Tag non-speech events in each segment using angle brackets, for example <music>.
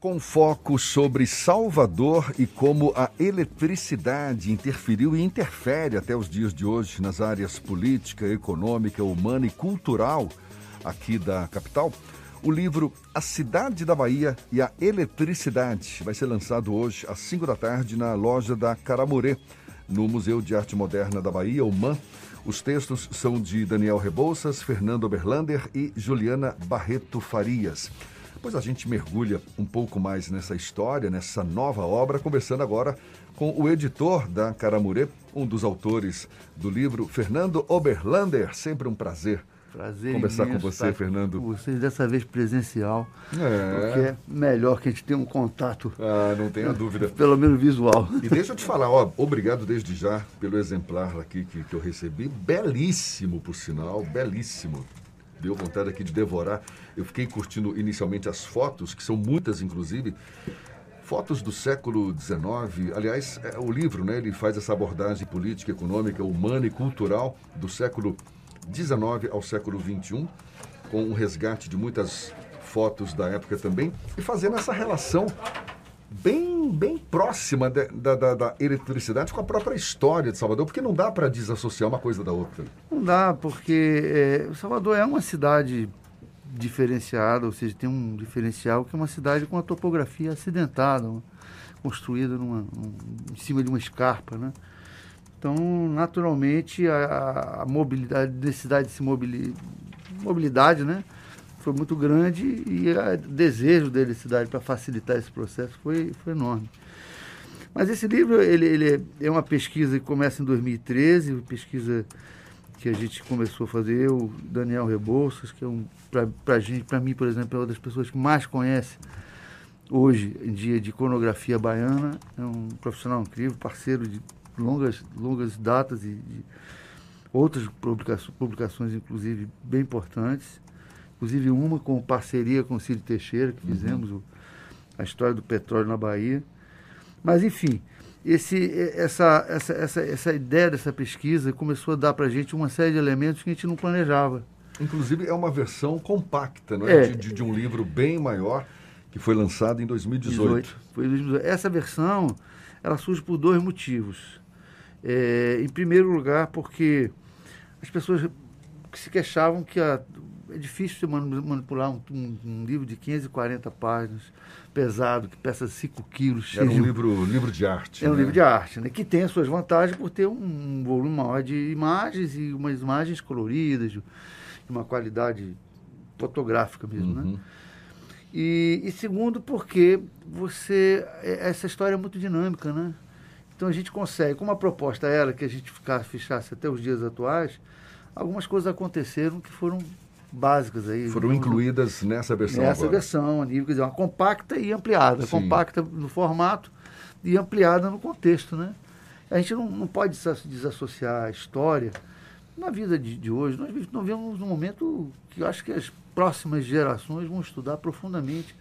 Com foco sobre Salvador e como a eletricidade interferiu e interfere até os dias de hoje nas áreas política, econômica, humana e cultural aqui da capital, o livro A Cidade da Bahia e a Eletricidade vai ser lançado hoje às 5 da tarde na loja da Caramurê, no Museu de Arte Moderna da Bahia, o MAN. Os textos são de Daniel Rebouças, Fernando Oberlander e Juliana Barreto Farias. Pois a gente mergulha um pouco mais nessa história, nessa nova obra, conversando agora com o editor da Caramurê, um dos autores do livro, Fernando Oberlander. Sempre um prazer. Prazer conversar com você, Fernando. Com vocês, dessa vez presencial. É. Porque é melhor que a gente tenha um contato. Ah, não tenha dúvida. <laughs> Pelo menos visual. E deixa eu te falar, ó, obrigado desde já pelo exemplar aqui que, que eu recebi. Belíssimo, por sinal, belíssimo deu vontade aqui de devorar. Eu fiquei curtindo inicialmente as fotos, que são muitas, inclusive. Fotos do século XIX. Aliás, é, o livro, né, ele faz essa abordagem política, econômica, humana e cultural do século XIX ao século XXI, com um resgate de muitas fotos da época também, e fazendo essa relação bem, bem próxima de, da, da, da, eletricidade com a própria história de Salvador, porque não dá para desassociar uma coisa da outra. Não dá, porque é, Salvador é uma cidade diferenciada, ou seja, tem um diferencial que é uma cidade com uma topografia acidentada, construída numa, um, em cima de uma escarpa, né? Então, naturalmente, a, a mobilidade, a necessidade de se mobilidade, mobilidade né? Foi muito grande e o desejo da cidade para facilitar esse processo foi, foi enorme. Mas esse livro ele, ele é uma pesquisa que começa em 2013, pesquisa que a gente começou a fazer, o Daniel Rebouças, que é um, para gente, para mim, por exemplo, é uma das pessoas que mais conhece hoje em dia de iconografia baiana, é um profissional incrível, parceiro de longas, longas datas e de outras publicações, publicações, inclusive, bem importantes inclusive uma com parceria com o Cid Teixeira, que fizemos uhum. o, a história do petróleo na Bahia. Mas, enfim, esse, essa, essa, essa, essa ideia dessa pesquisa começou a dar para a gente uma série de elementos que a gente não planejava. Inclusive, é uma versão compacta, não é? é. De, de, um livro bem maior que foi lançado em 2018. 18, foi 2018. Essa versão ela surge por dois motivos. É, em primeiro lugar, porque as pessoas se queixavam que a, é difícil você manipular um, um, um, livro de 540 páginas, pesado, que pesa 5 quilos. É um livro, livro de arte. É um né? livro de arte, né? que tem as suas vantagens por ter um, volume maior de imagens e umas imagens coloridas, de uma qualidade fotográfica mesmo. Né? Uhum. Né? E, e segundo, porque você é, essa história é muito dinâmica, né? Então a gente consegue, como a proposta era que a gente ficasse, fechasse até os dias atuais, algumas coisas aconteceram que foram básicas aí. Foram incluídas nessa versão Nessa agora. versão, nível, quer dizer, uma compacta e ampliada. Sim. Compacta no formato e ampliada no contexto, né? A gente não, não pode desassociar a história. Na vida de, de hoje, nós, nós vivemos num momento que eu acho que as próximas gerações vão estudar profundamente,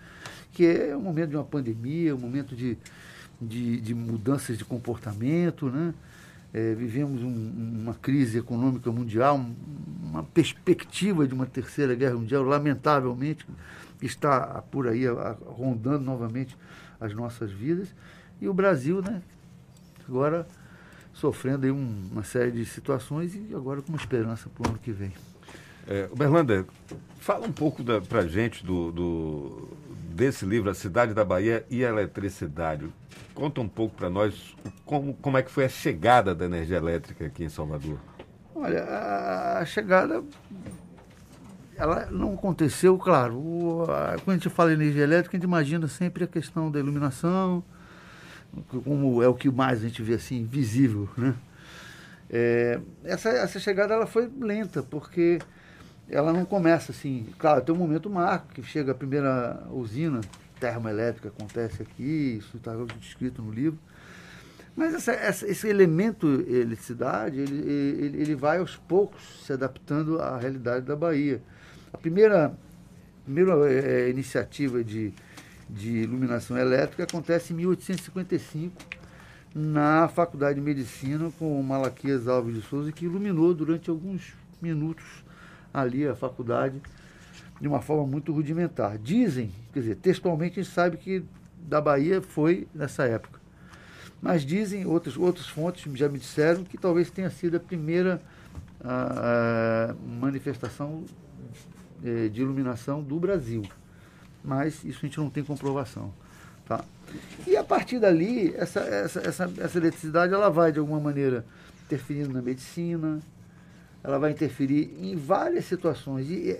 que é o momento de uma pandemia, o momento de, de, de mudanças de comportamento, né? É, vivemos um, uma crise econômica mundial, uma perspectiva de uma terceira guerra mundial, lamentavelmente, está por aí rondando novamente as nossas vidas. E o Brasil, né, agora sofrendo aí um, uma série de situações e agora com uma esperança para o ano que vem. É, fala um pouco para a gente do, do, desse livro, A Cidade da Bahia e a Eletricidade. Conta um pouco para nós como, como é que foi a chegada da energia elétrica aqui em Salvador. Olha, a, a chegada ela não aconteceu, claro. O, a, quando a gente fala em energia elétrica, a gente imagina sempre a questão da iluminação, como é o que mais a gente vê assim, visível, né? É, essa, essa chegada ela foi lenta, porque ela não começa assim. Claro, tem um momento marco que chega a primeira usina termoelétrica acontece aqui, isso está descrito no livro. Mas essa, essa, esse elemento eletricidade, ele, ele, ele, vai aos poucos se adaptando à realidade da Bahia. A primeira, primeira é, iniciativa de, de iluminação elétrica acontece em 1855, na Faculdade de Medicina, com o Malaquias Alves de Souza, que iluminou durante alguns minutos ali a faculdade de uma forma muito rudimentar. Dizem, quer dizer, textualmente a gente sabe que da Bahia foi nessa época. Mas dizem, outras, outras fontes já me disseram que talvez tenha sido a primeira a, a manifestação é, de iluminação do Brasil. Mas isso a gente não tem comprovação. Tá? E a partir dali, essa, essa, essa, essa eletricidade ela vai, de alguma maneira, interferindo na medicina, ela vai interferir em várias situações. E,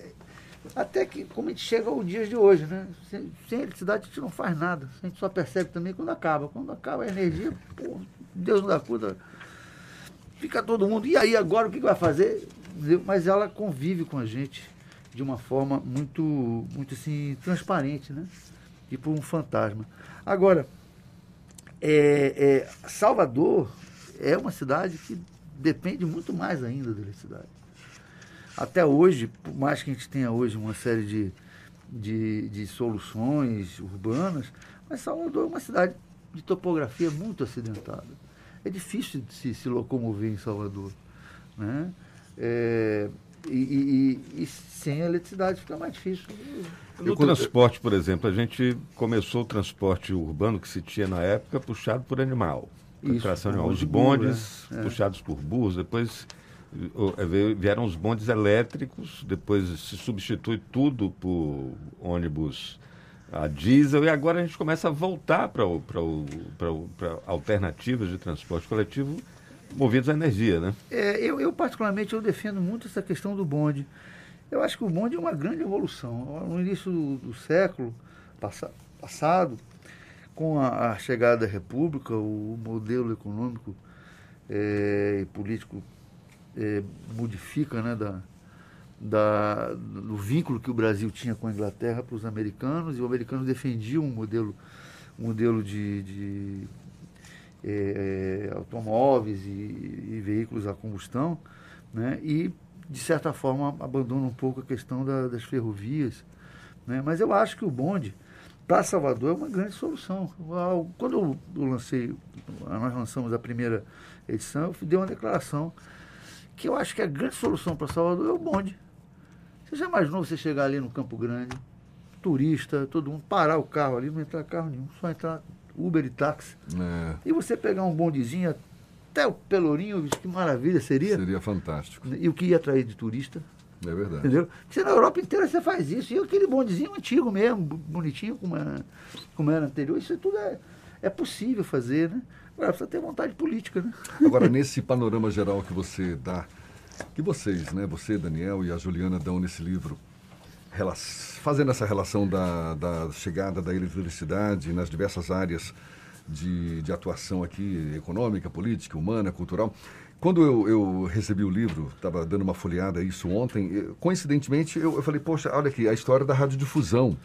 até que, como a gente chega aos dias de hoje, né? Sem, sem eletricidade a gente não faz nada. A gente só percebe também quando acaba. Quando acaba a energia, pô, Deus não dá conta. Fica todo mundo. E aí agora o que vai fazer? Mas ela convive com a gente de uma forma muito, muito assim, transparente, né? Tipo um fantasma. Agora, é, é, Salvador é uma cidade que depende muito mais ainda da eletricidade até hoje, por mais que a gente tenha hoje uma série de, de, de soluções urbanas, mas Salvador é uma cidade de topografia muito acidentada. É difícil de se, se locomover em Salvador. Né? É, e, e, e, sem eletricidade fica mais difícil. No transporte, por exemplo, a gente começou o transporte urbano que se tinha na época puxado por animal. Isso, tração animal. Os bondes é. puxados por burros, depois é, vieram os bondes elétricos, depois se substitui tudo por ônibus a diesel e agora a gente começa a voltar para alternativas de transporte coletivo movidos a energia, né? É, eu, eu, particularmente, eu defendo muito essa questão do bonde. Eu acho que o bonde é uma grande evolução. No início do, do século passa, passado, com a, a, chegada da República, o modelo econômico é, e político é, modifica né, da, da, do vínculo que o Brasil tinha com a Inglaterra para os americanos, e os americanos defendiam um modelo, um modelo de, de é, é, automóveis e, e, veículos a combustão, né, e, de certa forma, abandonam um pouco a questão da, das ferrovias. Né, mas eu acho que o bonde, para Salvador, é uma grande solução. Quando eu lancei, nós lançamos a primeira edição, eu dei uma declaração que eu acho que a grande solução para Salvador é o bonde. Você já imaginou você chegar ali no Campo Grande, turista, todo mundo, parar o carro ali, não entrar carro nenhum, só entrar Uber e táxi. É. E você pegar um bondezinho até o Pelourinho, que maravilha seria. Seria fantástico. E o que ia atrair de turista? É verdade. Entendeu? Porque na Europa inteira você faz isso. E aquele bondezinho antigo mesmo, bonitinho, como era, como era anterior, isso tudo é, é possível fazer, né? Agora precisa ter vontade política, né? <laughs> Agora, nesse panorama geral que você dá, que vocês, né, você, Daniel e a Juliana dão nesse livro, fazendo essa relação da, da chegada da eletricidade nas diversas áreas de, de atuação aqui, econômica, política, humana, cultural. Quando eu, eu recebi o livro, estava dando uma folheada isso ontem, coincidentemente eu, eu, falei, poxa, olha aqui, a história da radiodifusão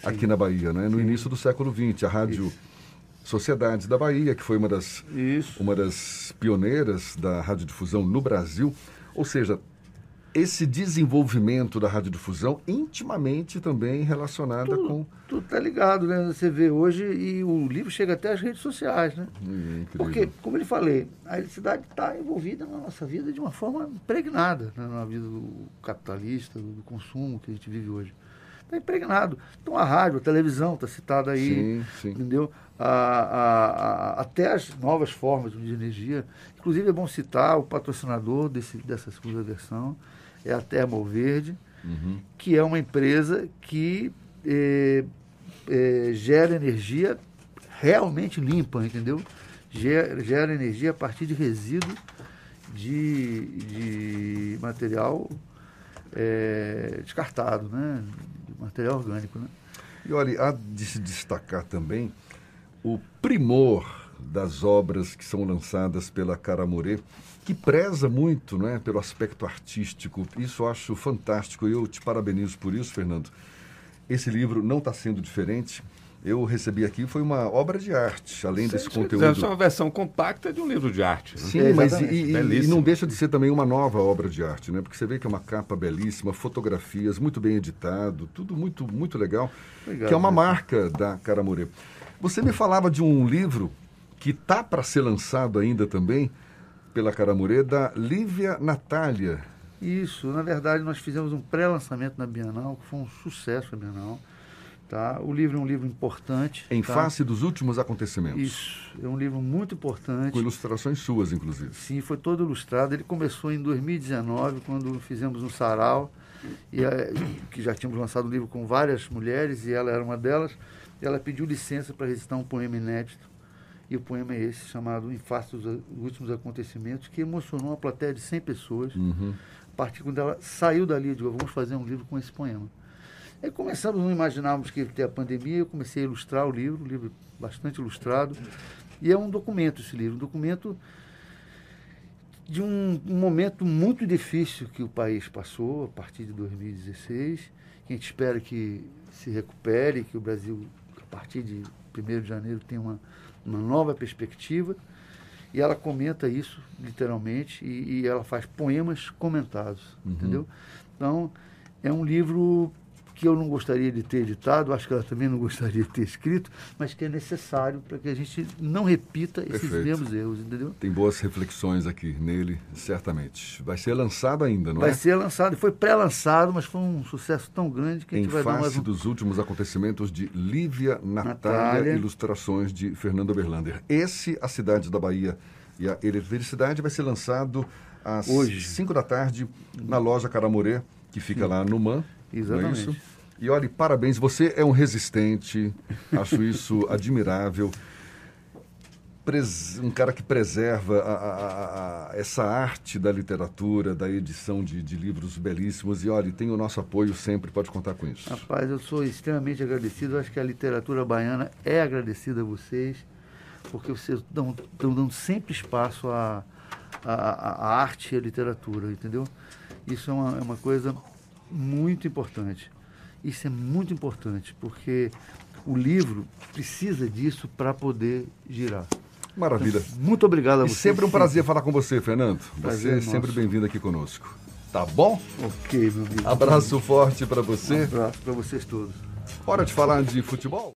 Sim. aqui na Bahia, né? no Sim. início do século XX, a rádio... Isso Sociedades da Bahia, que foi uma das, Isso. uma das pioneiras da radiodifusão no Brasil. Ou seja, esse desenvolvimento da radiodifusão intimamente também relacionada tudo, com. Tudo está ligado, né? Você vê hoje e o livro chega até as redes sociais, né? Hum, Porque, como eu falei, a eletricidade está envolvida na nossa vida de uma forma impregnada, né? na vida do capitalista, do consumo que a gente vive hoje está impregnado. Então a rádio, a televisão está citada aí, sim, sim. entendeu? A, a, a, até as novas formas de energia. Inclusive é bom citar o patrocinador desse, dessa segunda versão, é a Termo Verde, uhum. que é uma empresa que é, é, gera energia realmente limpa, entendeu? Gera, gera energia a partir de resíduo de, de material é, descartado, né? material orgânico. Né? E olha, há de se destacar também o primor das obras que são lançadas pela Caramurê, que preza muito né, pelo aspecto artístico. Isso eu acho fantástico e eu te parabenizo por isso, Fernando. Esse livro não está sendo diferente eu recebi aqui foi uma obra de arte, além Sim, desse conteúdo. É uma versão compacta de um livro de arte. Né? Sim, é, mas e, e, não deixa de ser também uma nova obra de arte, né? Porque você vê que é uma capa belíssima, fotografias, muito bem editado, tudo muito, muito legal, Obrigado, que é uma né? marca da Caramurê. Você me falava de um livro que tá para ser lançado ainda também pela Caramurê, da Lívia Natália. Isso, na verdade nós fizemos um pré-lançamento na Bienal, que foi um sucesso a Bienal. Tá? O livro é um livro importante. Em tá? face dos últimos acontecimentos. Isso, é um livro muito importante. Com ilustrações suas, inclusive. Sim, foi todo ilustrado. Ele começou em 2019, quando fizemos um sarau, e, eh, que já tínhamos lançado um livro com várias mulheres, e ela era uma delas. E ela pediu licença para recitar um poema inédito. E o poema é esse, chamado Em Face dos Últimos Acontecimentos, que emocionou uma plateia de 100 pessoas. Uhum. A partir quando ela saiu dali, eu digo, vamos fazer um livro com esse poema. Aí começamos, não imaginávamos que ia ter a pandemia, eu comecei a ilustrar o livro, um livro bastante ilustrado. E é um documento esse livro, um documento de um, um, momento muito difícil que o país passou a partir de 2016, que a gente espera que se recupere, que o Brasil, a partir de 1 de janeiro, tenha uma, uma nova perspectiva. E ela comenta isso, literalmente, e, e ela faz poemas comentados, uhum. entendeu? Então, é um livro que eu não gostaria de ter editado, acho que ela também não <laughs> gostaria de ter escrito, mas que é necessário para que a gente não repita esses Perfeito. mesmos erros, entendeu? Tem boas reflexões aqui nele, certamente. Vai ser lançado ainda, não vai é? Vai ser lançado, foi pré-lançado, mas foi um sucesso tão grande que a gente em vai dar mais um... dos últimos acontecimentos de Lívia Natália, Natália, ilustrações de Fernando Berlander. Esse, A Cidade da Bahia e a Eletricidade, vai ser lançado às Hoje. 5 da tarde na loja Caramorê, que fica lá no MAN. Exatamente. Não é isso? E olhe, parabéns, você é um resistente, acho isso <laughs> admirável. Um cara que preserva a, a, a, essa arte da literatura, da edição de, de, livros belíssimos. E olha, tem o nosso apoio sempre, pode contar com isso. Rapaz, eu sou extremamente agradecido. Eu acho que a literatura baiana é agradecida a vocês, porque vocês estão dando sempre espaço à, à, arte e à literatura, entendeu? Isso é uma, é uma coisa muito importante. Isso é muito importante, porque o livro precisa disso para poder girar. Maravilha. Então, muito obrigado a você. E sempre um prazer falar com você, Fernando. Prazer você é sempre bem-vindo aqui conosco. Tá bom? Ok, meu amigo. Abraço forte para você. Um abraço para vocês todos. Hora de falar de futebol?